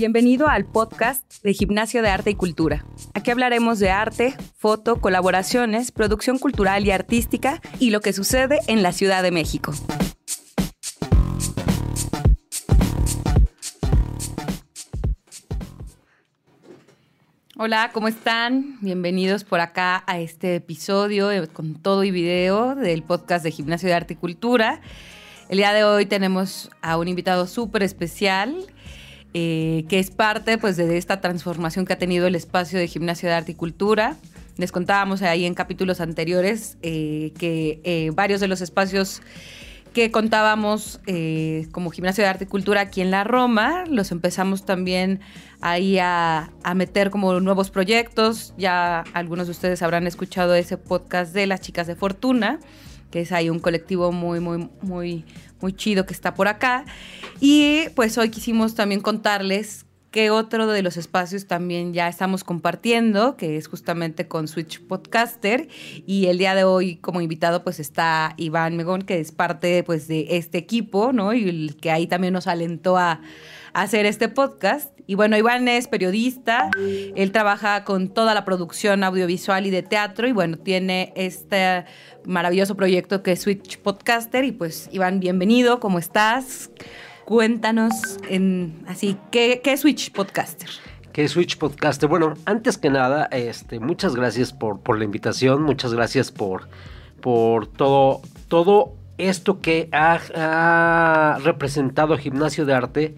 Bienvenido al podcast de Gimnasio de Arte y Cultura. Aquí hablaremos de arte, foto, colaboraciones, producción cultural y artística y lo que sucede en la Ciudad de México. Hola, ¿cómo están? Bienvenidos por acá a este episodio eh, con todo y video del podcast de Gimnasio de Arte y Cultura. El día de hoy tenemos a un invitado súper especial eh, que es parte pues, de esta transformación que ha tenido el espacio de Gimnasio de Arte y Cultura. Les contábamos ahí en capítulos anteriores eh, que varios de los espacios que contábamos como Gimnasio de Arte y Cultura aquí en la Roma, los empezamos también ahí a, meter como nuevos proyectos. Ya algunos de ustedes habrán escuchado ese podcast de las chicas de Fortuna, que es ahí un colectivo muy, muy, muy, muy chido que está por acá. Y pues hoy quisimos también contarles que otro de los espacios también ya estamos compartiendo, que es justamente con Switch Podcaster. Y el día de hoy como invitado pues está Iván Megón, que es parte pues de este equipo, ¿no? Y el que ahí también nos alentó a hacer este podcast. Y bueno, Iván es periodista, él trabaja con toda la producción audiovisual y de teatro y bueno, tiene este maravilloso proyecto que es Switch Podcaster y pues Iván, bienvenido, ¿cómo estás? Cuéntanos en así, ¿qué, es Switch Podcaster? ¿Qué es Switch Podcaster? Bueno, antes que nada, este, muchas gracias por, la invitación, muchas gracias por, por todo, todo esto que ha representado Gimnasio de Arte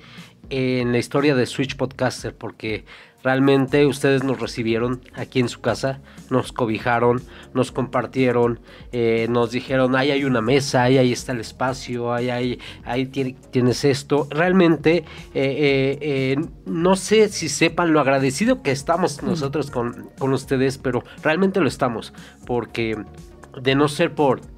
en la historia de Switch Podcaster porque realmente ustedes nos recibieron aquí en su casa, nos cobijaron, nos compartieron, eh, nos dijeron, ahí hay una mesa, ahí, ahí está el espacio, ahí, ahí, ahí tienes esto. Realmente, eh, eh, no sé si sepan lo agradecido que estamos nosotros con, con ustedes, pero realmente lo estamos, porque de no ser por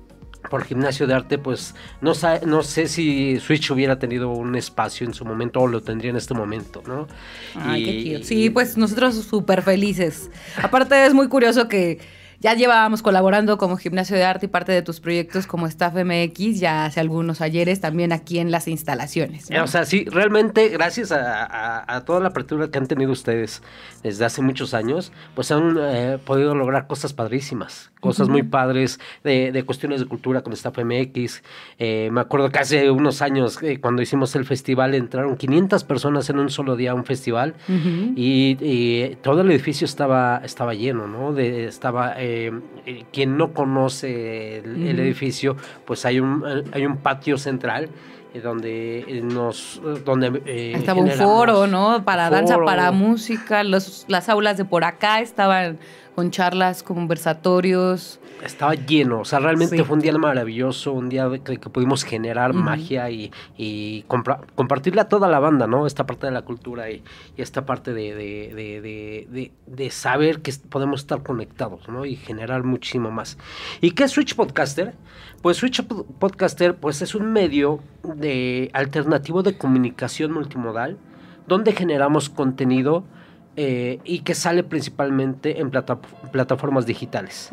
por gimnasio de arte, pues no, no sé si Switch hubiera tenido un espacio en su momento o lo tendría en este momento, ¿no? Ay, qué Sí, pues nosotros súper felices. Aparte es muy curioso que ya llevábamos colaborando como Gimnasio de Arte y parte de tus proyectos como Staff MX ya hace algunos ayeres también aquí en las instalaciones. O sea, sí, realmente gracias a, toda la apertura que han tenido ustedes desde hace muchos años, pues han eh, podido lograr cosas padrísimas, cosas muy padres de, cuestiones de cultura con Staff MX. Eh, me acuerdo que hace unos años, eh, cuando hicimos el festival, entraron 500 personas en un solo día a un festival y, todo el edificio estaba, estaba lleno, ¿no? De, estaba... Eh, quien no conoce el, edificio, pues hay un, hay un patio central eh, donde nos donde estaba un foro no para danza para música los, las aulas de por acá estaban con charlas conversatorios estaba lleno, o sea, realmente fue un día maravilloso, un día que, que pudimos generar magia y, y compartirle a toda la banda, ¿no? Esta parte de la cultura y, esta parte de, de, de, saber que podemos estar conectados, ¿no? Y generar muchísimo más. ¿Y qué es Switch Podcaster? Pues Switch Podcaster, pues es un medio de alternativo de comunicación multimodal donde generamos contenido eh, y que sale principalmente en plataformas digitales.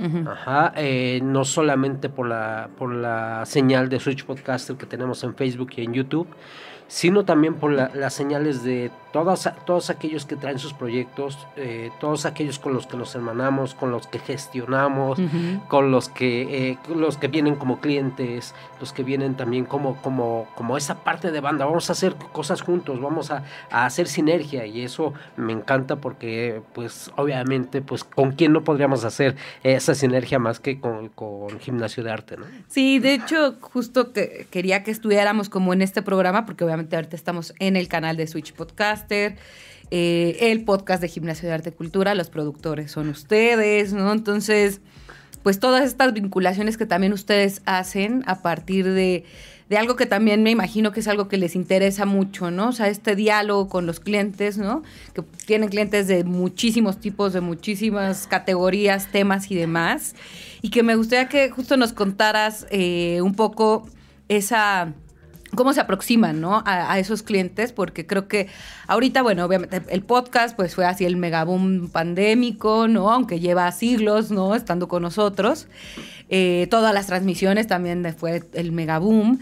Eh, no solamente por la, por la señal de Switch Podcaster que tenemos en Facebook y en YouTube, sino también por las señales de todos, todos aquellos que traen sus proyectos, eh, todos aquellos con los que nos hermanamos, con los que gestionamos, con los que, eh, los que vienen como clientes, los que vienen también como, como, como esa parte de banda. Vamos a hacer cosas juntos, vamos a, hacer sinergia y eso me encanta porque pues obviamente pues con quién no podríamos hacer esa sinergia más que con, con gimnasio de arte, ¿no? Sí, de hecho justo que quería que estuviéramos como en este programa porque obviamente ahorita estamos en el canal de Switch Podcaster, eh, el podcast de Gimnasio de Arte y Cultura, los productores son ustedes, ¿no? Entonces, pues todas estas vinculaciones que también ustedes hacen a partir de, de algo que también me imagino que es algo que les interesa mucho, ¿no? O sea, este diálogo con los clientes, ¿no? Que tienen clientes de muchísimos tipos, de muchísimas categorías, temas y demás. Y que me gustaría que justo nos contaras eh, un poco esa cómo se aproximan ¿no? a, esos clientes, porque creo que ahorita, bueno, obviamente el podcast pues fue así el megaboom pandémico, ¿no? Aunque lleva siglos, ¿no? Estando con nosotros. Eh, todas las transmisiones también fue el megaboom.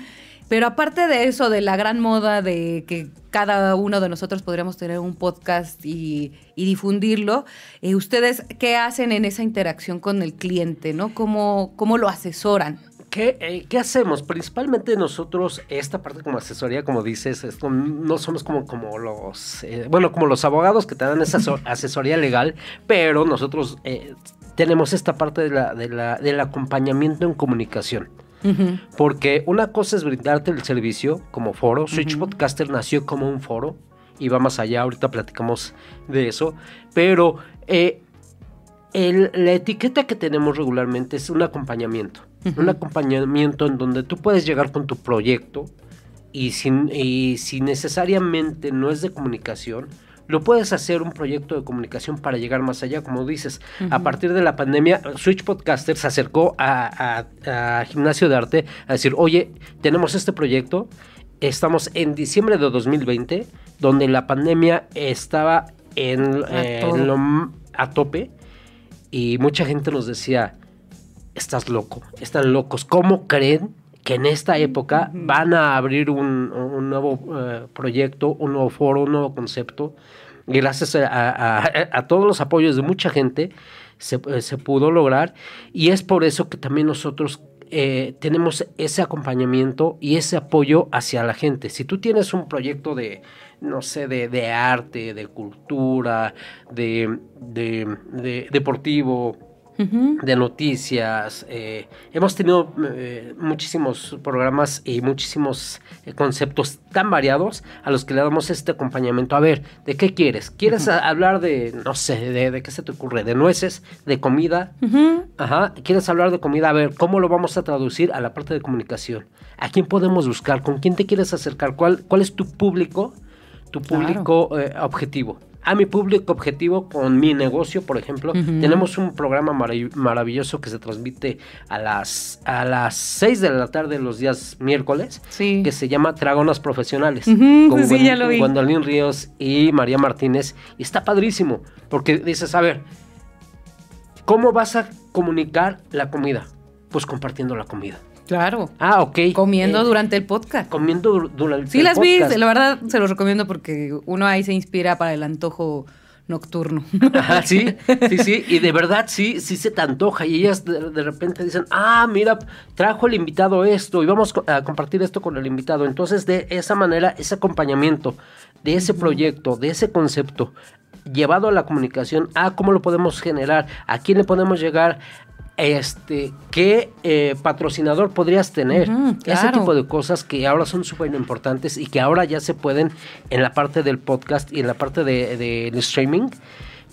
Pero aparte de eso, de la gran moda de que cada uno de nosotros podríamos tener un podcast y, difundirlo, eh, ¿ustedes qué hacen en esa interacción con el cliente? ¿no? ¿Cómo, cómo lo asesoran? ¿Qué, ¿Qué, hacemos? Principalmente nosotros, esta parte como asesoría, como dices, no somos como, como los, eh, bueno, como los abogados que te dan esa asesoría legal, pero nosotros eh, tenemos esta parte de la, de la, del acompañamiento en comunicación. Porque una cosa es brindarte el servicio como foro. Switch Podcaster nació como un foro y va más allá. Ahorita platicamos de eso. Pero eh, la etiqueta que tenemos regularmente es un acompañamiento. Un acompañamiento en donde tú puedes llegar con tu proyecto y, sin, y si necesariamente no es de comunicación, lo puedes hacer un proyecto de comunicación para llegar más allá, como dices. A partir de la pandemia, Switch Podcaster se acercó a, Gimnasio de Arte a decir, oye, tenemos este proyecto, estamos en diciembre de 2020, donde la pandemia estaba en, a tope y mucha gente nos decía, estás loco, están locos, ¿cómo creen que en esta época van a abrir un, nuevo eh, proyecto, un nuevo foro, un nuevo concepto gracias a, todos los apoyos de mucha gente, eh, se, pudo lograr. Y es por eso que también nosotros eh, tenemos ese acompañamiento y ese apoyo hacia la gente. Si tú tienes un proyecto de, no sé, de, arte, de cultura, de, de deportivo, de noticias. Eh, hemos tenido eh, muchísimos programas y muchísimos eh, conceptos tan variados a los que le damos este acompañamiento. A ver, ¿de qué quieres? ¿Quieres hablar de, no sé, de, qué se te ocurre? ¿De nueces? ¿De comida? Ajá. ¿Quieres hablar de comida? A ver, ¿cómo lo vamos a traducir a la parte de comunicación? ¿A quién podemos buscar? ¿Con quién te quieres acercar? ¿Cuál, cuál es tu público? Tu público objetivo a mi público objetivo con mi negocio, por ejemplo. Tenemos un programa maravilloso que se transmite a las, a las 6 de la tarde los días miércoles, que se llama Dragonas Profesionales, con sí, ya lo vi. Ríos y María Martínez. Y está padrísimo, porque dices, a ver, ¿cómo vas a comunicar la comida? Pues compartiendo la comida. Claro. Ah, ok. Comiendo eh, durante el podcast. Comiendo durante el podcast. Sí, las vi, la verdad se los recomiendo porque uno ahí se inspira para el antojo nocturno. Ajá, sí, sí, sí, y de verdad sí, sí se te antoja y ellas de, repente dicen, ah, mira, trajo el invitado esto y vamos a compartir esto con el invitado. Entonces de esa manera, ese acompañamiento de ese proyecto, de ese concepto, llevado a la comunicación, a cómo lo podemos generar, a quién le podemos llegar, este, qué eh, patrocinador podrías tener. Ese tipo de cosas que ahora son súper importantes y que ahora ya se pueden en la parte del podcast y en la parte del de, streaming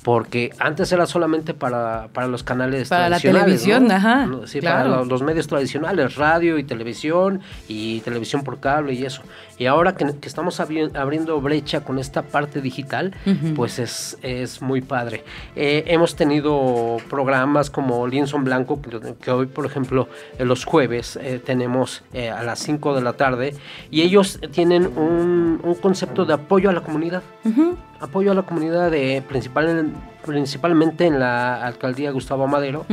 porque antes era solamente para, para los canales para la televisión, ajá. Sí, para los, medios tradicionales, radio y televisión y televisión por cable y eso. Y ahora que, estamos abriendo brecha con esta parte digital, pues es, es muy padre. Eh, hemos tenido programas como Lienzo Blanco, que, hoy, por ejemplo, los jueves eh, tenemos eh, a las 5 de la tarde, y ellos tienen un, un concepto de apoyo a la comunidad apoyo a la comunidad de principal, principalmente en la alcaldía Gustavo Madero.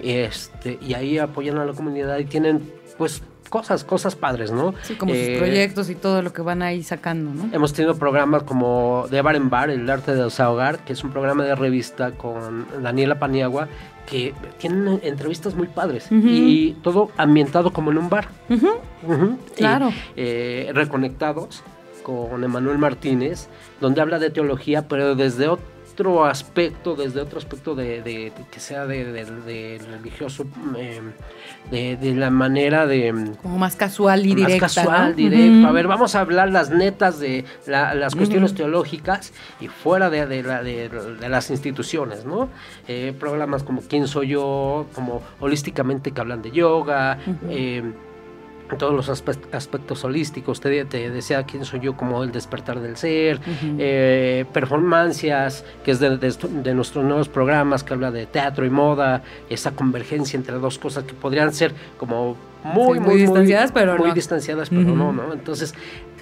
este, y ahí apoyan a la comunidad y tienen pues cosas, cosas padres, ¿no? Sí, como sus eh, proyectos y todo lo que van ahí sacando, ¿no? Hemos tenido programas como De Bar en Bar, El Arte de desahogar, que es un programa de revista con Daniela Paniagua, que tienen entrevistas muy padres y todo ambientado como en un bar. claro. Eh, reconectados con Emanuel Martínez, donde habla de teología, pero desde otro aspecto, desde otro aspecto de, que sea de, religioso, em, de, la manera de... Como más casual y directa. Más casual, directo. A ver, vamos a hablar las netas de las cuestiones teológicas y fuera de, las instituciones, ¿no? Eh, programas como ¿Quién soy yo? Como holísticamente que hablan de yoga todos los aspectos holísticos, te, te, decía quién soy yo como el despertar del ser, eh, performancias, que es de, nuestros nuevos programas que habla de teatro y moda, esa convergencia entre dos cosas que podrían ser como muy, muy, distanciadas, pero muy no. distanciadas, pero no, ¿no? Entonces,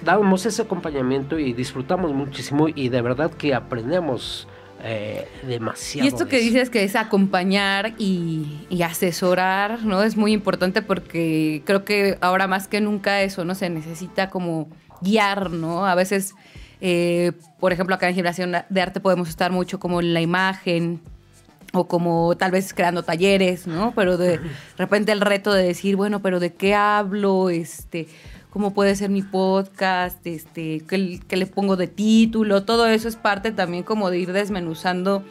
damos ese acompañamiento y disfrutamos muchísimo y de verdad que aprendemos eh, demasiado. Y esto que dices que es acompañar y, y, asesorar, ¿no? Es muy importante porque creo que ahora más que nunca eso, ¿no? Se necesita como guiar, ¿no? A veces, eh, por ejemplo, acá en Generación de Arte podemos estar mucho como en la imagen, o como tal vez creando talleres, ¿no? Pero de repente el reto de decir, bueno, pero ¿de qué hablo? Este, ¿Cómo puede ser mi podcast? Este, ¿qué, ¿Qué le pongo de título? Todo eso es parte también como de ir desmenuzando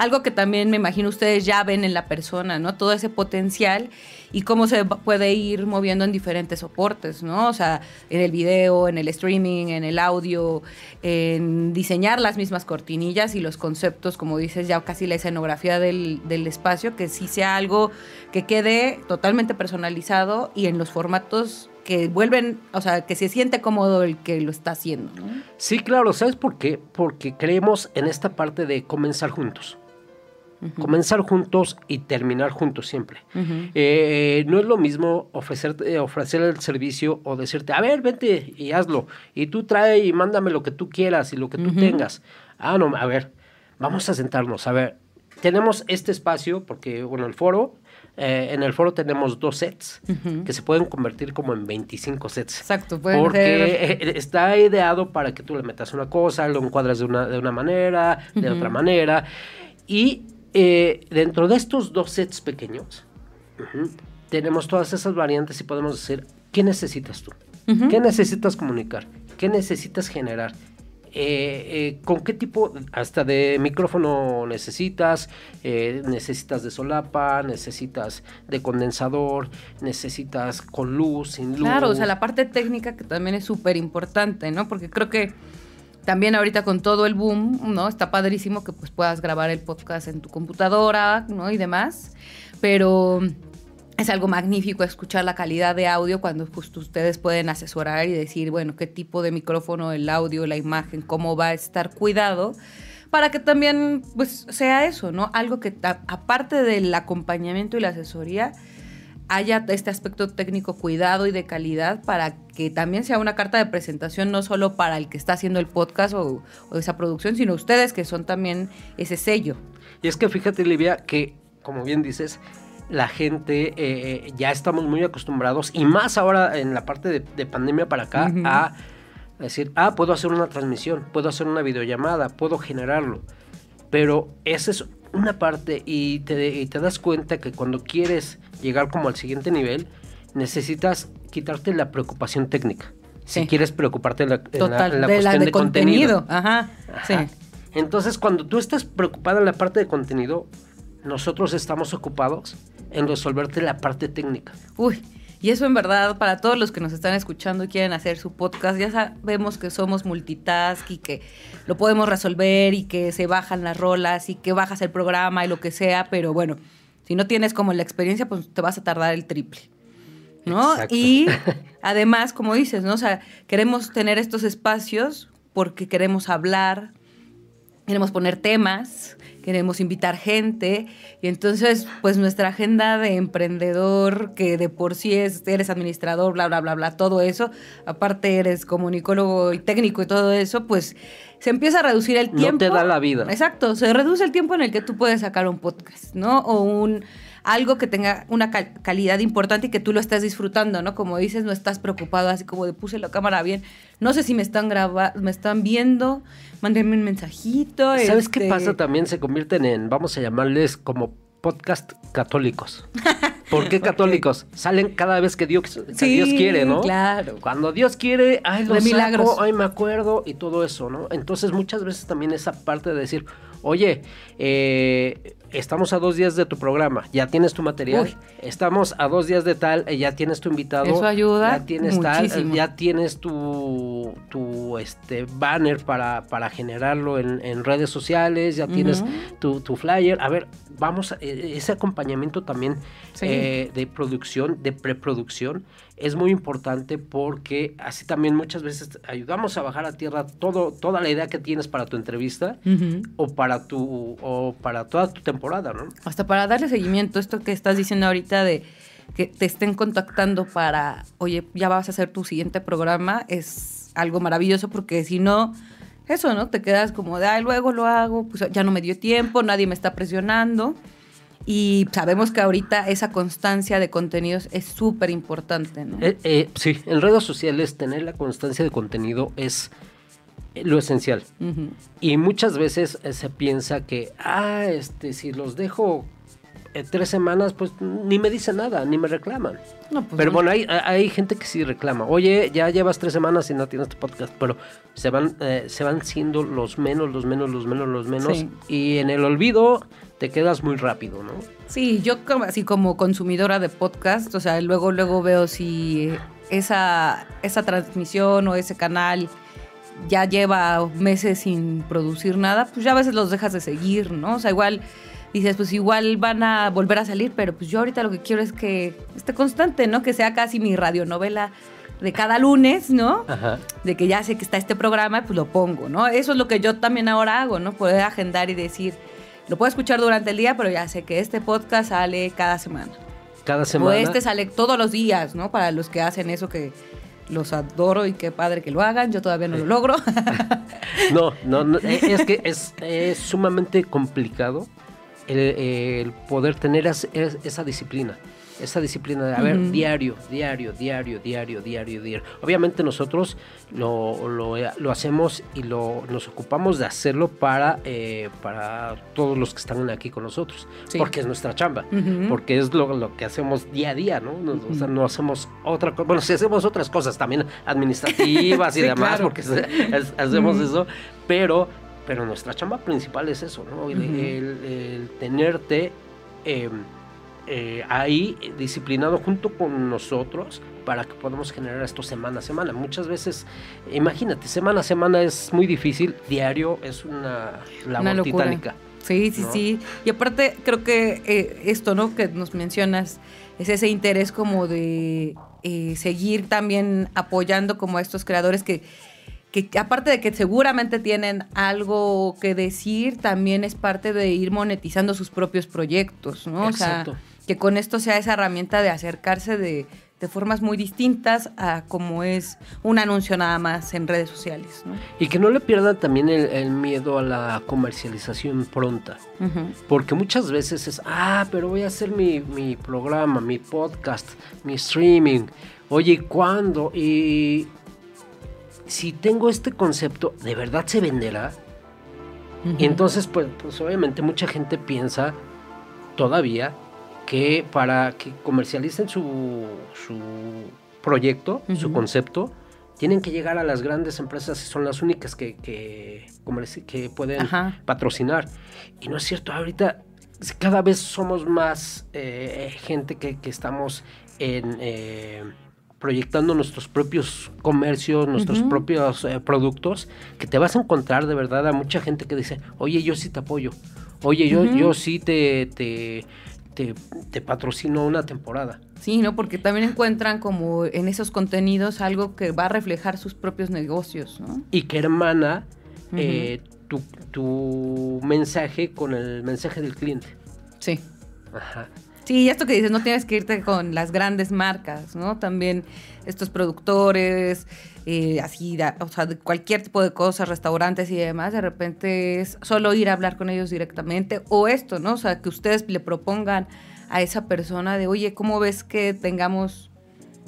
algo que también me imagino ustedes ya ven en la persona, ¿no? Todo ese potencial y cómo se puede ir moviendo en diferentes soportes, ¿no? O sea, en el video, en el streaming, en el audio, en diseñar las mismas cortinillas y los conceptos, como dices, ya casi la escenografía del, del espacio, que sí sea algo que quede totalmente personalizado y en los formatos que vuelven, o sea, que se siente cómodo el que lo está haciendo. ¿no? Sí, claro, ¿sabes por qué? Porque creemos en esta parte de comenzar juntos. Comenzar juntos y terminar juntos siempre. Eh, no es lo mismo ofrecer, ofrecer el servicio o decirte, a ver, vente y hazlo. Y tú trae y mándame lo que tú quieras y lo que tú tengas. Ah, no, a ver, vamos a sentarnos. A ver, tenemos este espacio, porque, bueno, el foro, eh, en el foro tenemos dos sets que se pueden convertir como en 25 sets. Exacto, pueden Porque está ideado para que tú le metas una cosa, lo encuadras de una, de una manera, de otra manera. Y eh, dentro de estos dos sets pequeños, tenemos todas esas variantes y podemos decir, ¿qué necesitas tú? ¿Qué necesitas comunicar? ¿Qué necesitas generar? Eh, eh, ¿Con qué tipo hasta de micrófono necesitas? necesitas de solapa, necesitas de condensador, necesitas con luz, sin luz. Claro, o sea, la parte técnica que también es súper importante, ¿no? Porque creo que también ahorita con todo el boom, ¿no? Está padrísimo que pues puedas grabar el podcast en tu computadora, ¿no? Y demás. Pero es algo magnífico escuchar la calidad de audio cuando ustedes pueden asesorar y decir, bueno, qué tipo de micrófono, el audio, la imagen, cómo va a estar cuidado para que también pues sea eso, ¿no? Algo que aparte del acompañamiento y la asesoría, haya este aspecto técnico cuidado y de calidad para que también sea una carta de presentación no solo para el que está haciendo el podcast o, esa producción, sino ustedes que son también ese sello. Y es que fíjate, Livia, que como bien dices, la gente eh, ya estamos muy acostumbrados y más ahora en la parte de, pandemia para acá a decir, ah, puedo hacer una transmisión, puedo hacer una videollamada, puedo generarlo. Pero esa es una parte y te, y te das cuenta que cuando quieres llegar como al siguiente nivel, necesitas quitarte la preocupación técnica. Si quieres preocuparte en la, en la, cuestión de, contenido. Ajá, Sí. Entonces, cuando tú estás preocupada en la parte de contenido, nosotros estamos ocupados en resolverte la parte técnica. Uy, y eso en verdad, para todos los que nos están escuchando y quieren hacer su podcast, ya sabemos que somos multitask y que lo podemos resolver y que se bajan las rolas y que bajas el programa y lo que sea, pero bueno, si no tienes como la experiencia, pues te vas a tardar el triple. ¿No? Y además, como dices, ¿no? O sea, queremos tener estos espacios porque queremos hablar, queremos poner temas, queremos invitar gente y entonces pues nuestra agenda de emprendedor que de por sí es eres administrador bla bla bla bla todo eso aparte eres comunicólogo y técnico y todo eso pues se empieza a reducir el tiempo. No te da la vida. Exacto, se reduce el tiempo en el que tú puedes sacar un podcast, ¿no? O un algo que tenga una calidad importante y que tú lo estés disfrutando, ¿no? Como dices, no estás preocupado así como de puse la cámara bien. No sé si me están grabando, me están viendo, mándenme un mensajito. ¿Sabes qué este pasa? También se convierten en, vamos a llamarles como podcast católicos. ¿Por qué católicos? Salen cada vez que Dios, Dios quiere, ¿no? Claro. Cuando Dios quiere, ay, lo de milagros. ay, me acuerdo y todo eso, ¿no? Entonces muchas veces también esa parte de decir, oye, eh, estamos a dos días de tu programa, ya tienes tu material, estamos a dos días de tal, eh, ya tienes tu invitado, eso ayuda, ya tienes tal, ya tienes tu, tu este banner para, para generarlo en, redes sociales, ya tienes tu, tu, flyer, a ver, vamos, e, ese acompañamiento también eh, de producción, de preproducción, es muy importante porque así también muchas veces ayudamos a bajar a tierra todo, toda la idea que tienes para tu entrevista o para tu o para toda tu temporada, ¿no? Hasta para darle seguimiento, esto que estás diciendo ahorita de que te estén contactando para, oye, ya vas a hacer tu siguiente programa, es algo maravilloso porque si no eso, ¿no? Te quedas como de, ay, luego lo hago, pues ya no me dio tiempo, nadie me está presionando. Y sabemos que ahorita esa constancia de contenidos es súper importante, ¿no? Eh, eh, sí, en redes sociales tener la constancia de contenido es lo esencial. Y muchas veces se piensa que, ah, este, si los dejo tres semanas, pues ni me dice nada, ni me reclaman. Pues pero bueno, hay, hay, gente que sí reclama. Oye, ya llevas tres semanas y no tienes tu podcast, pero se van, eh, se van siendo los menos, los menos, los menos, los menos. Y en el olvido te quedas muy rápido, ¿no? Sí, yo como, así como consumidora de podcast, o sea, luego, luego veo si esa, esa transmisión o ese canal ya lleva meses sin producir nada, pues ya a veces los dejas de seguir, ¿no? O sea, igual dices, pues igual van a volver a salir, pero pues yo ahorita lo que quiero es que esté constante, ¿no? Que sea casi mi radionovela de cada lunes, ¿no? Ajá. De que ya sé que está este programa, pues lo pongo, ¿no? Eso es lo que yo también ahora hago, ¿no? Poder agendar y decir, lo puedo escuchar durante el día, pero ya sé que este podcast sale cada semana. Cada semana. O este sale todos los días, ¿no? Para los que hacen eso que los adoro y qué padre que lo hagan, yo todavía no lo logro. no, no, no, es que es, es sumamente complicado el, poder tener esa disciplina esa disciplina de, a ver, diario, diario, diario, diario, diario, diario. Obviamente nosotros lo, lo, hacemos y lo, nos ocupamos de hacerlo para, eh, para todos los que están aquí con nosotros, porque es nuestra chamba, porque es lo, lo, que hacemos día a día, ¿no? O sea, no hacemos otra cosa, bueno, si hacemos otras cosas también administrativas y demás, porque hacemos eso, pero pero nuestra chamba principal es eso, ¿no? El, tenerte em, eh, ahí disciplinado junto con nosotros para que podamos generar esto semana a semana. Muchas veces, imagínate, semana a semana es muy difícil, diario es una labor titánica. Sí, sí, sí. Y aparte, creo que eh, esto, ¿no? Que nos mencionas, es ese interés como de eh, seguir también apoyando como a estos creadores que que aparte de que seguramente tienen algo que decir, también es parte de ir monetizando sus propios proyectos, ¿no? O sea, que con esto sea esa herramienta de acercarse de, formas muy distintas a como es un anuncio nada más en redes sociales. ¿no? Y que no le pierdan también el, miedo a la comercialización pronta. Porque muchas veces es, ah, pero voy a hacer mi, mi programa, mi podcast, mi streaming. Oye, ¿cuándo? Y si tengo este concepto, ¿de verdad se venderá? Y entonces, pues, pues, obviamente mucha gente piensa todavía que para que comercialicen su, su proyecto, su concepto, tienen que llegar a las grandes empresas y son las únicas que, que, que pueden patrocinar. Y no es cierto, ahorita cada vez somos más eh, gente que, que, estamos en... Eh, proyectando nuestros propios comercios, nuestros propios eh, productos, que te vas a encontrar de verdad a mucha gente que dice, oye, yo sí te apoyo, oye, yo, yo sí te, te, te, patrocino una temporada. Sí, ¿no? Porque también encuentran como en esos contenidos algo que va a reflejar sus propios negocios, ¿no? Y que hermana eh, tu, tu mensaje con el mensaje del cliente. Sí. Ajá. Sí, esto que dices, no tienes que irte con las grandes marcas, ¿no? También estos productores, eh, así, o sea, de cualquier tipo de cosas, restaurantes y demás, de repente es solo ir a hablar con ellos directamente o esto, ¿no? O sea, que ustedes le propongan a esa persona de, oye, ¿cómo ves que tengamos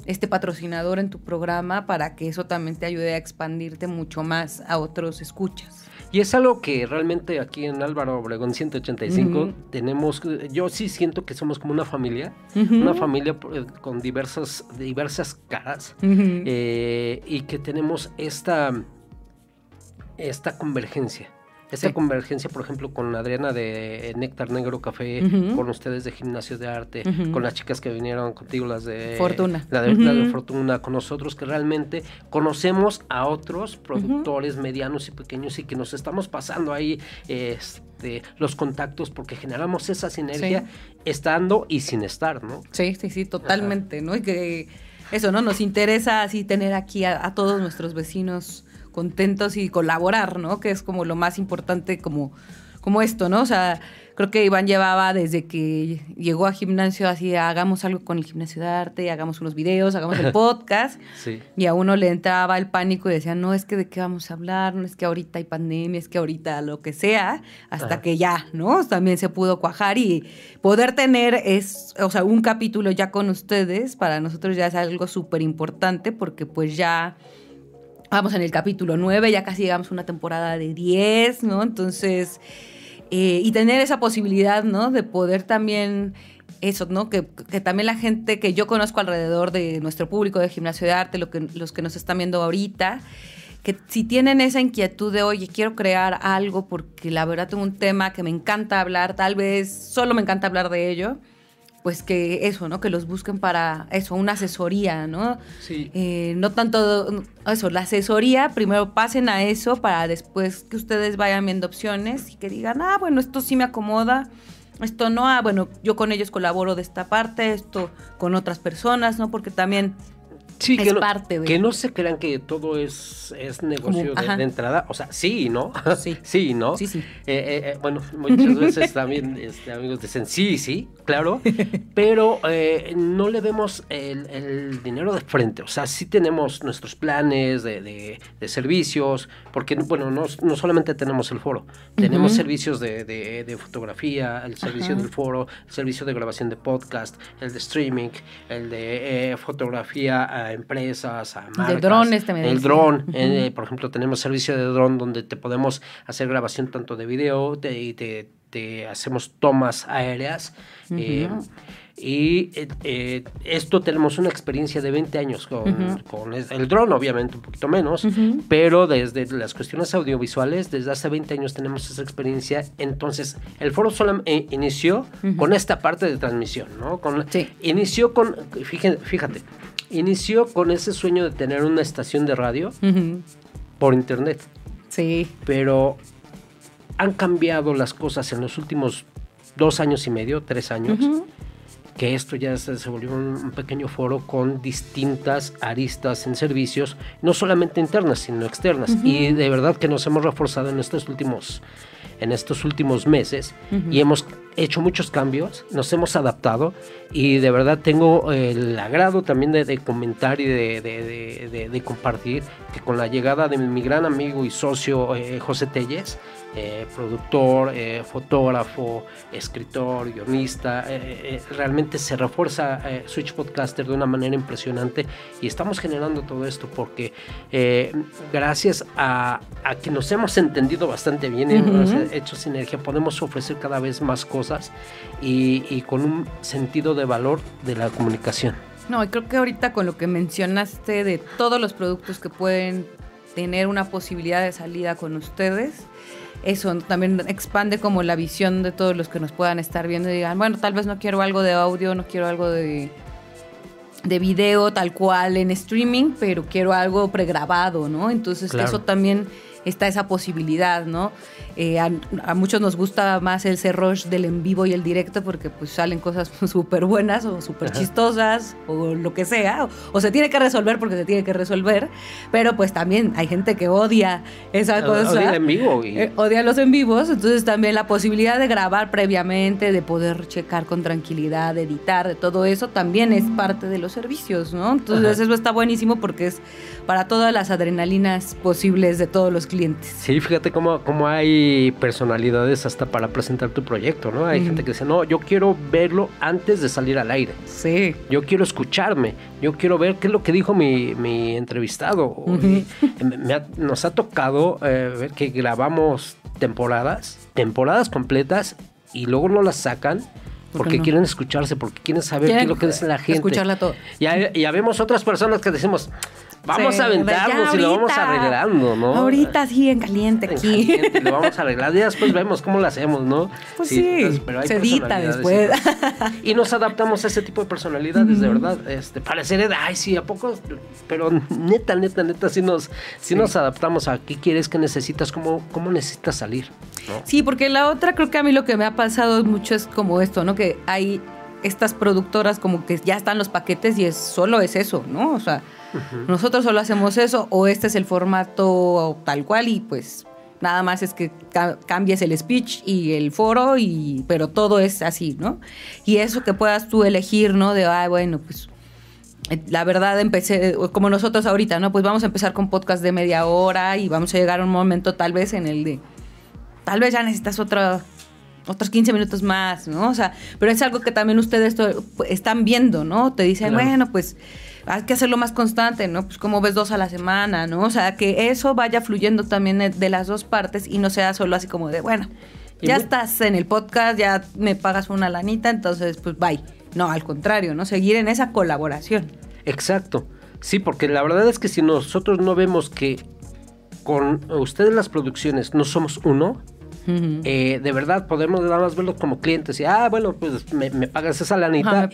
este patrocinador en tu programa para que eso también te ayude a expandirte mucho más a otros escuchas? Y es algo que realmente aquí en Álvaro Obregón 185 tenemos, yo sí siento que somos como una familia, una familia eh, con diversas, diversas caras eh, y que tenemos esta, esta convergencia. Esa convergencia, por ejemplo, con Adriana de Néctar Negro Café, con ustedes de Gimnasio de Arte, con las chicas que vinieron contigo, las de Fortuna. La de, Fortuna, con nosotros, que realmente conocemos a otros productores medianos y pequeños y que nos estamos pasando ahí este, los contactos porque generamos esa sinergia estando y sin estar, ¿no? Sí, sí, sí, totalmente, ¿no? Y que eso, ¿no? Nos interesa así tener aquí a todos nuestros vecinos contentos y colaborar, ¿no? Que es como lo más importante como como esto, ¿no? O sea, creo que Iván llevaba desde que llegó a gimnasio así, hagamos algo con el gimnasio de arte, hagamos unos videos, hagamos el podcast. Sí. Y a uno le entraba el pánico y decía, no, es que de qué vamos a hablar, no es que ahorita hay pandemia, es que ahorita lo que sea, hasta Ajá. que ya, ¿no? También se pudo cuajar y poder tener es, o sea, un capítulo ya con ustedes, para nosotros ya es algo súper importante porque pues ya... Vamos en el capítulo 9, ya casi llegamos a una temporada de 10, ¿no? Entonces, eh, y tener esa posibilidad, ¿no? De poder también, eso, ¿no? Que, que también la gente que yo conozco alrededor de nuestro público de gimnasio de arte, lo que, los que nos están viendo ahorita, que si tienen esa inquietud de, oye, quiero crear algo porque la verdad tengo un tema que me encanta hablar, tal vez solo me encanta hablar de ello, pues que eso, ¿no? Que los busquen para eso, una asesoría, ¿no? Sí. Eh, no tanto eso, la asesoría, primero pasen a eso para después que ustedes vayan viendo opciones y que digan, ah, bueno, esto sí me acomoda, esto no, ah, bueno, yo con ellos colaboro de esta parte, esto con otras personas, ¿no? Porque también Sí, es que no, parte de- que no se crean que todo es, es negocio Como- de, entrada. O sea, sí, ¿no? Sí. sí, ¿no? Sí, sí. Eh, eh, eh, bueno, muchas veces también este, amigos dicen sí, sí, claro, pero eh, no le vemos el, el dinero de frente. O sea, sí tenemos nuestros planes de, de- de servicios, porque, bueno, no, no solamente tenemos el foro, tenemos servicios de, de- fotografía, el servicio Ajá. del foro, el servicio de grabación de podcast, el de streaming, el de eh, fotografía a empresas, a marcas. drones también El dron, eh, por ejemplo, tenemos servicio de dron donde te podemos hacer grabación tanto de video te- y te, te hacemos tomas aéreas. eh, y eh, esto tenemos una experiencia de 20 años con, con el dron, obviamente un poquito menos, pero desde las cuestiones audiovisuales, desde hace 20 años tenemos esa experiencia. Entonces, el foro solo eh, inició con esta parte de transmisión, ¿no? Con, Sí. Inició con, fíjate, fíjate, inició con ese sueño de tener una estación de radio por internet, Sí. pero han cambiado las cosas en los últimos dos años y medio, tres años, que esto ya se, se volvió un, un pequeño foro con distintas aristas en servicios, no solamente internas, sino externas. Y de verdad que nos hemos reforzado en estos últimos, en estos últimos meses y hemos hecho muchos cambios, nos hemos adaptado y de verdad tengo el agrado también de, de comentar y de, de- de- compartir que con la llegada de mi gran amigo y socio eh, José Telles, eh, productor, eh, fotógrafo, escritor, guionista, eh, realmente se refuerza Switch Podcaster de una manera impresionante y estamos generando todo esto porque gracias a, a que nos hemos entendido bastante bien y hemos hecho sinergia, podemos ofrecer cada vez más cosas y, y con un sentido de valor de la comunicación. No, y creo que ahorita con lo que mencionaste de todos los productos que pueden tener una posibilidad de salida con ustedes, eso también expande como la visión de todos los que nos puedan estar viendo y digan, bueno, tal vez no quiero algo de audio, no quiero algo de, de video tal cual en streaming, pero quiero algo pregrabado, ¿no? Entonces Claro. eso también está esa posibilidad, ¿no? Eh, a, a muchos nos gusta más el rush del en vivo y el directo porque pues salen cosas súper buenas o súper chistosas o lo que sea, o, o se tiene que resolver porque se tiene que resolver, pero pues también hay gente que odia esa cosa. Odia en vivo y- Eh, odia los en vivos, entonces también la posibilidad de grabar previamente, de poder checar con tranquilidad, de editar, de todo eso, también es parte de los servicios, ¿no? Entonces Ajá. eso está buenísimo porque es para todas las adrenalinas posibles de todos los clientes. Sí, fíjate cómo, cómo hay personalidades hasta para presentar tu proyecto, ¿no? Hay gente que dice, no, yo quiero verlo antes de salir al aire. Sí. Yo quiero escucharme, yo quiero ver qué es lo que dijo mi, mi entrevistado. Me ha- nos ha tocado eh, ver que grabamos temporadas, temporadas completas, y luego no las sacan ¿Por porque no? quieren escucharse, porque quieren saber qué es lo que dice la gente. Escucharla todo. Ya, ya vemos otras personas que decimos, vamos Sí, a de aventarnos ya y lo vamos arreglando, ¿no? Ahorita sí, en caliente En aquí. caliente, lo vamos a arreglar y después vemos cómo lo hacemos, ¿no? Pues sí, hay se edita después. Y, y nos adaptamos a ese tipo de personalidades, de verdad. Este, parecería, de, ay, sí, ¿a poco? Pero neta, neta, neta, sí nos, sí nos adaptamos a qué quieres, qué necesitas, cómo, cómo necesitas salir, ¿no? Sí, porque la otra creo que a mí lo que me ha pasado mucho es como esto, ¿no? Que hay estas productoras como que ya están los paquetes y es solo es eso, ¿no? O sea, nosotros solo hacemos eso o este es el formato tal cual y pues nada más es que cambies el speech y el foro, y, pero todo es así, ¿no? Y eso que puedas tú elegir, ¿no? De, ay, bueno, pues eh, la verdad empecé, como nosotros ahorita, ¿no? Pues vamos a empezar con podcast de media hora y vamos a llegar a un momento tal vez en el de, tal vez ya necesitas otra otros 15 minutos más, ¿no? O sea, pero es algo que también ustedes están viendo, ¿no? Te dicen, bueno, pues hay que hacerlo más constante, ¿no? Pues como ves dos a la semana, ¿no? O sea, que eso vaya fluyendo también de las dos partes y no sea solo así como de, bueno, ya estás en el podcast, ya me pagas una lanita, entonces pues bye. No, al contrario, ¿no? Seguir en esa colaboración. Exacto. Sí, porque la verdad es que si nosotros no vemos que con ustedes las producciones no somos uno, eh, de verdad podemos nada más verlos como clientes y, ah, bueno, pues me, pagas esa lanita.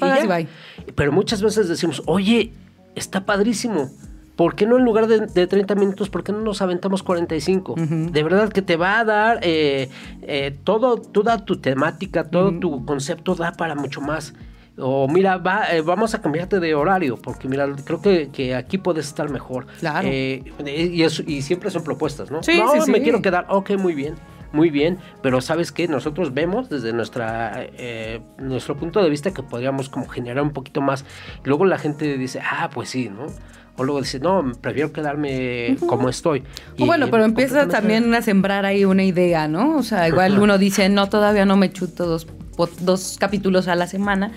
Pero muchas veces decimos, oye, está padrísimo. ¿Por qué no en lugar de, 30 minutos, por qué no nos aventamos 45? De verdad que te va a dar eh, eh, todo, toda tu temática, todo tu concepto da para mucho más. O mira, va, vamos a cambiarte de horario, porque mira, creo que, aquí puedes estar mejor. Claro. y, y siempre son propuestas, ¿no? Sí, no, me quiero quedar. Ok, muy bien muy bien, pero sabes que nosotros vemos desde nuestra eh, nuestro punto de vista que podríamos como generar un poquito más. Luego la gente dice, ah, pues sí, ¿no? O luego dice, no, prefiero quedarme como estoy. Y, bueno, pero empieza también a sembrar ahí una idea, ¿no? O sea, igual uno dice, no, todavía no me chuto dos, dos capítulos a la semana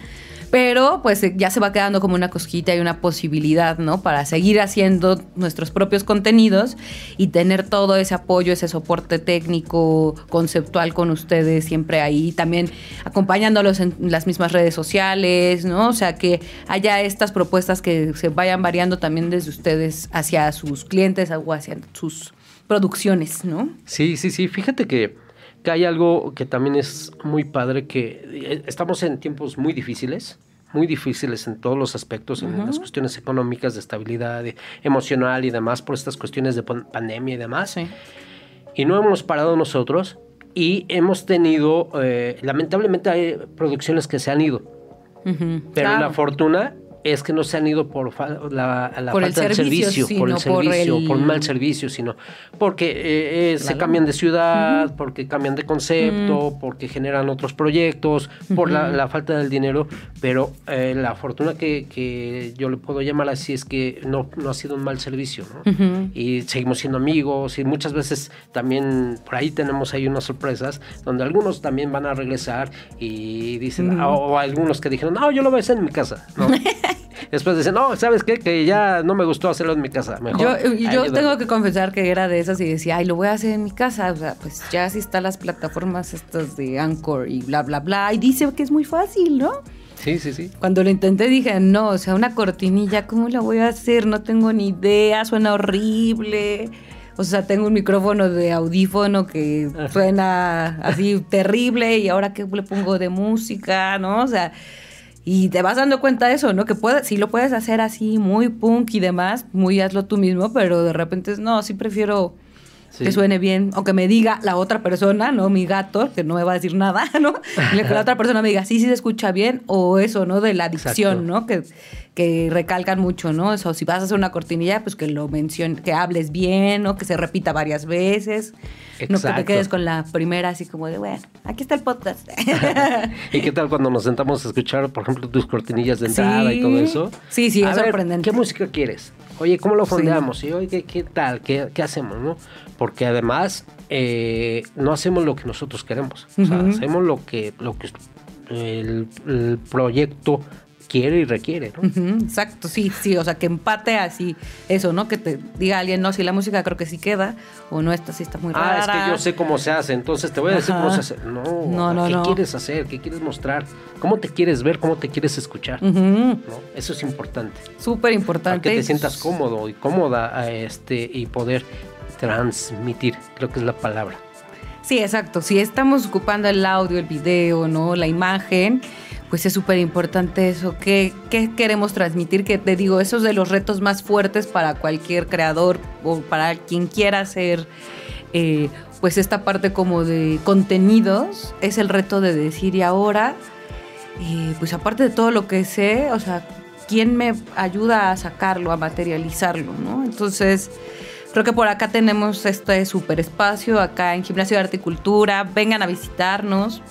pero pues eh, ya se va quedando como una cosquita y una posibilidad, ¿no? Para seguir haciendo nuestros propios contenidos y tener todo ese apoyo, ese soporte técnico, conceptual con ustedes siempre ahí, también acompañándolos en las mismas redes sociales, ¿no? O sea, que haya estas propuestas que se vayan variando también desde ustedes hacia sus clientes o hacia sus producciones, ¿no? Sí, sí, sí. Fíjate que que hay algo que también es muy padre, que eh, estamos en tiempos muy difíciles, muy difíciles en todos los aspectos, en las cuestiones económicas, de estabilidad emocional y demás, por estas cuestiones de pandemia y demás. Y no hemos parado nosotros y hemos tenido, eh, lamentablemente hay producciones que se han ido. Pero la fortuna es que no se han ido por la, falta de servicio, por el servicio, por, un mal servicio, sino porque eh, eh, se cambian de ciudad, porque cambian de concepto, porque generan otros proyectos, por la, falta del dinero, pero eh, la fortuna que, yo le puedo llamar así es que no, no ha sido un mal servicio, ¿no? Y seguimos siendo amigos y muchas veces también por ahí tenemos ahí unas sorpresas donde algunos también van a regresar y dicen, o, algunos que dijeron, no, yo lo voy a hacer en mi casa, ¿no? Después dicen, no, ¿sabes qué? Que ya no me gustó hacerlo en mi casa. Mejor. Yo, yo tengo que confesar que era de esas y decía, ay, lo voy a hacer en mi casa. O sea, pues ya sí están las plataformas estas de Anchor y bla, bla, bla. Y dice que es muy fácil, ¿no? Sí, sí, sí. Cuando lo intenté dije, no, o sea, una cortinilla, ¿cómo la voy a hacer? No tengo ni idea, suena horrible. O sea, tengo un micrófono de audífono que suena así terrible y ahora qué le pongo de música, ¿no? O sea, y te vas dando cuenta de eso, ¿no? Que puedes, sí lo puedes hacer así, muy punk y demás, muy hazlo tú mismo, pero de repente es, no, sí prefiero que suene bien, o que me diga la otra persona, ¿no? Mi gato, que no me va a decir nada, ¿no? Que la otra persona me diga, sí, sí se escucha bien, o eso, ¿no? De la dicción, ¿no? Que, que recalcan mucho, ¿no? Eso, si vas a hacer una cortinilla, pues que lo menciones, que hables bien, ¿no? Que se repita varias veces. No que te quedes con la primera así como de, bueno, aquí está el podcast. ¿Y qué tal cuando nos sentamos a escuchar, por ejemplo, tus cortinillas de entrada y todo eso? Sí, sí, es sorprendente. ¿Qué música quieres? Oye, ¿cómo lo fondeamos? Y oye, ¿qué, tal? ¿Qué, ¿Qué, hacemos? ¿no? Porque además eh, no hacemos lo que nosotros queremos. O sea, hacemos lo que, lo que el, el proyecto quiere y requiere, ¿no? exacto, sí, sí, o sea, que empate así eso, ¿no? Que te diga alguien, no, si la música creo que sí queda, o no, esta sí está muy rara. Ah, es que yo sé cómo se hace, entonces te voy a decir cómo se hace. No, no, no ¿qué quieres hacer? ¿Qué quieres mostrar? ¿Cómo te quieres ver? ¿Cómo te quieres escuchar? ¿No? Eso es importante. Súper importante. Para que te sientas cómodo y cómoda este, y poder transmitir, creo que es la palabra. Sí, exacto. Si estamos ocupando el audio, el video, ¿no? La imagen, pues es súper importante eso. ¿Qué, queremos transmitir? Que te digo, esos de los retos más fuertes para cualquier creador o para quien quiera hacer, eh, pues esta parte como de contenidos, es el reto de decir, y ahora, eh, pues aparte de todo lo que sé, o sea, ¿quién me ayuda a sacarlo, a materializarlo? ¿no? Entonces Creo que por acá tenemos este super espacio, acá en Gimnasio de Arte y Cultura. Vengan a visitarnos.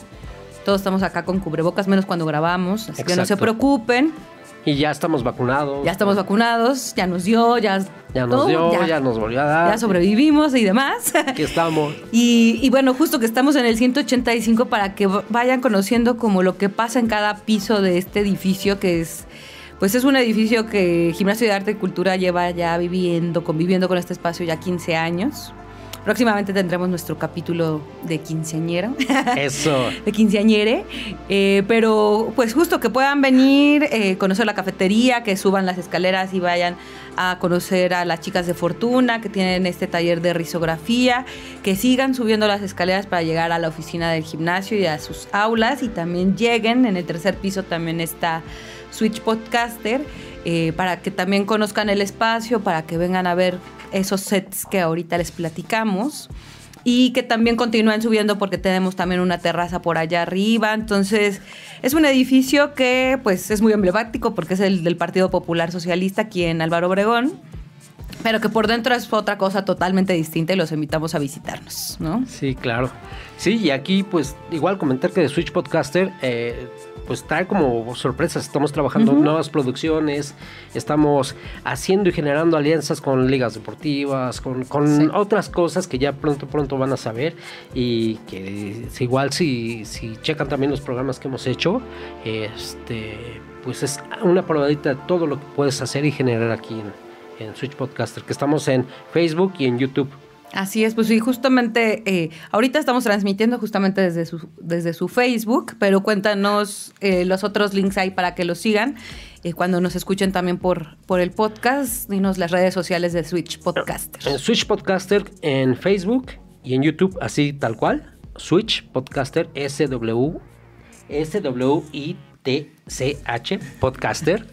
Todos estamos acá con cubrebocas, menos cuando grabamos, así que no se preocupen. Y ya estamos vacunados. Ya estamos vacunados, ya nos dio, ya. Ya nos dio, ya, nos volvió a dar. Ya sobrevivimos y demás. Aquí estamos. y, y, bueno, justo que estamos en el 185 para que vayan conociendo como lo que pasa en cada piso de este edificio que es. Pues es un edificio que Gimnasio de Arte y Cultura lleva ya viviendo, conviviendo con este espacio ya 15 años. Próximamente tendremos nuestro capítulo de quinceañero. Eso. de quinceañere. Eh, pero pues justo que puedan venir, eh, conocer la cafetería, que suban las escaleras y vayan a conocer a las chicas de Fortuna, que tienen este taller de risografía, que sigan subiendo las escaleras para llegar a la oficina del gimnasio y a sus aulas y también lleguen. En el tercer piso también está Switch Podcaster. Eh, para que también conozcan el espacio, para que vengan a ver esos sets que ahorita les platicamos y que también continúen subiendo porque tenemos también una terraza por allá arriba. Entonces, es un edificio que pues es muy emblemático porque es el del Partido Popular Socialista aquí en Álvaro Obregón. Pero que por dentro es otra cosa totalmente distinta y los invitamos a visitarnos, ¿no? Sí, claro. Sí, y aquí pues igual comentar que de Switch Podcaster eh, pues trae como sorpresas. Estamos trabajando en nuevas producciones, estamos haciendo y generando alianzas con ligas deportivas, con, otras cosas que ya pronto, pronto van a saber y que igual si, si checan también los programas que hemos hecho, este, pues es una probadita de todo lo que puedes hacer y generar aquí en, en Switch Podcaster, que estamos en Facebook y en YouTube. Así es, pues sí, justamente eh, ahorita estamos transmitiendo justamente desde su, desde su Facebook, pero cuéntanos eh, los otros links ahí para que los sigan. Eh, cuando nos escuchen también por, por el podcast, dinos las redes sociales de Switch Podcaster. En Switch Podcaster en Facebook y en YouTube, así tal cual. Switch Podcaster SW SWI T-C-H, podcaster.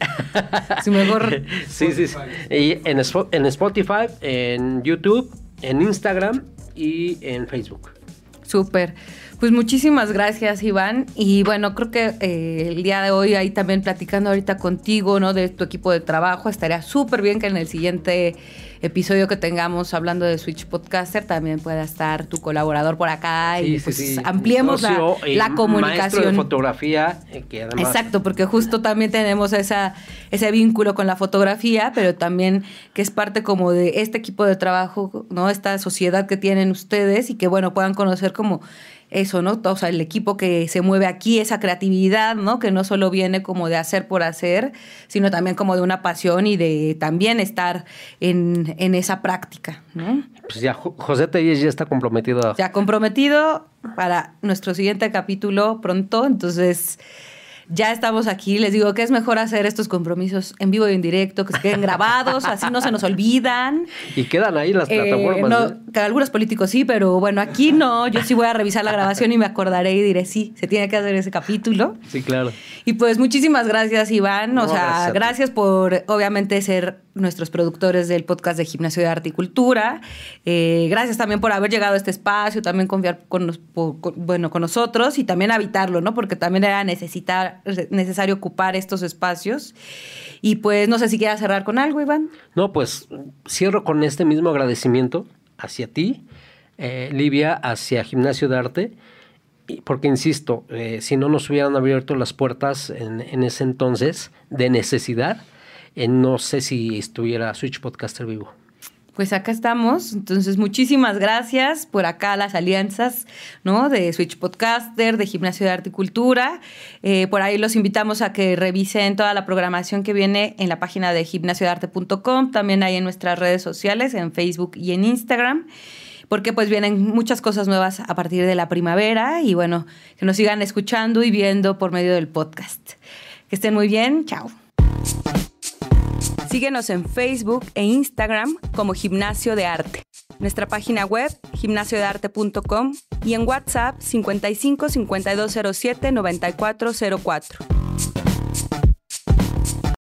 Sí, mejor. sí, sí, sí. Y en, en Spotify, en YouTube en Instagram y en Facebook. Súper. Pues muchísimas gracias, Iván. Y bueno, creo que eh, el día de hoy, ahí también platicando ahorita contigo, ¿no? De tu equipo de trabajo, estaría súper bien que en el siguiente episodio que tengamos hablando de Switch Podcaster también pueda estar tu colaborador por acá y pues ampliemos la, comunicación. de fotografía, eh, Exacto, porque justo también tenemos esa, ese vínculo con la fotografía, pero también que es parte como de este equipo de trabajo, ¿no? Esta sociedad que tienen ustedes y que bueno, puedan conocer como eso, ¿no? O sea, el equipo que se mueve aquí, esa creatividad, ¿no? Que no solo viene como de hacer por hacer, sino también como de una pasión y de también estar en, en esa práctica, ¿no? Pues ya José Telles ya está comprometido. Ya comprometido para nuestro siguiente capítulo pronto, entonces ya estamos aquí. Les digo que es mejor hacer estos compromisos en vivo y en directo, que se queden grabados, así no se nos olvidan. Y quedan ahí las eh, plataformas. que algunos políticos sí, pero bueno, aquí no. Yo sí voy a revisar la grabación y me acordaré y diré, sí, se tiene que hacer ese capítulo. Sí, claro. Y pues muchísimas gracias, Iván. o sea, gracias, por obviamente ser nuestros productores del podcast de Gimnasio de Arte y Cultura. Eh, gracias también por haber llegado a este espacio, también confiar con, bueno, con nosotros y también habitarlo, ¿no? Porque también era necesitar necesario ocupar estos espacios. Y pues no sé si quieras cerrar con algo, Iván. No, pues cierro con este mismo agradecimiento hacia ti, eh, Livia, hacia Gimnasio de Arte, porque insisto, eh, si no nos hubieran abierto las puertas en, en ese entonces de necesidad, no sé si estuviera Switch Podcaster vivo pues acá estamos. Entonces, muchísimas gracias por acá las alianzas, ¿no? De Switch Podcaster, de Gimnasio de Arte y Cultura. Eh, por ahí los invitamos a que revisen toda la programación que viene en la página de gimnasiodearte.com, también hay en nuestras redes sociales, en Facebook y en Instagram porque pues vienen muchas cosas nuevas a partir de la primavera y bueno, que nos sigan escuchando y viendo por medio del podcast. Que estén muy bien, chao. Síguenos en Facebook e Instagram como Gimnasio de Arte. Nuestra página web, gimnasiodearte.com y en WhatsApp 55 5207 9404.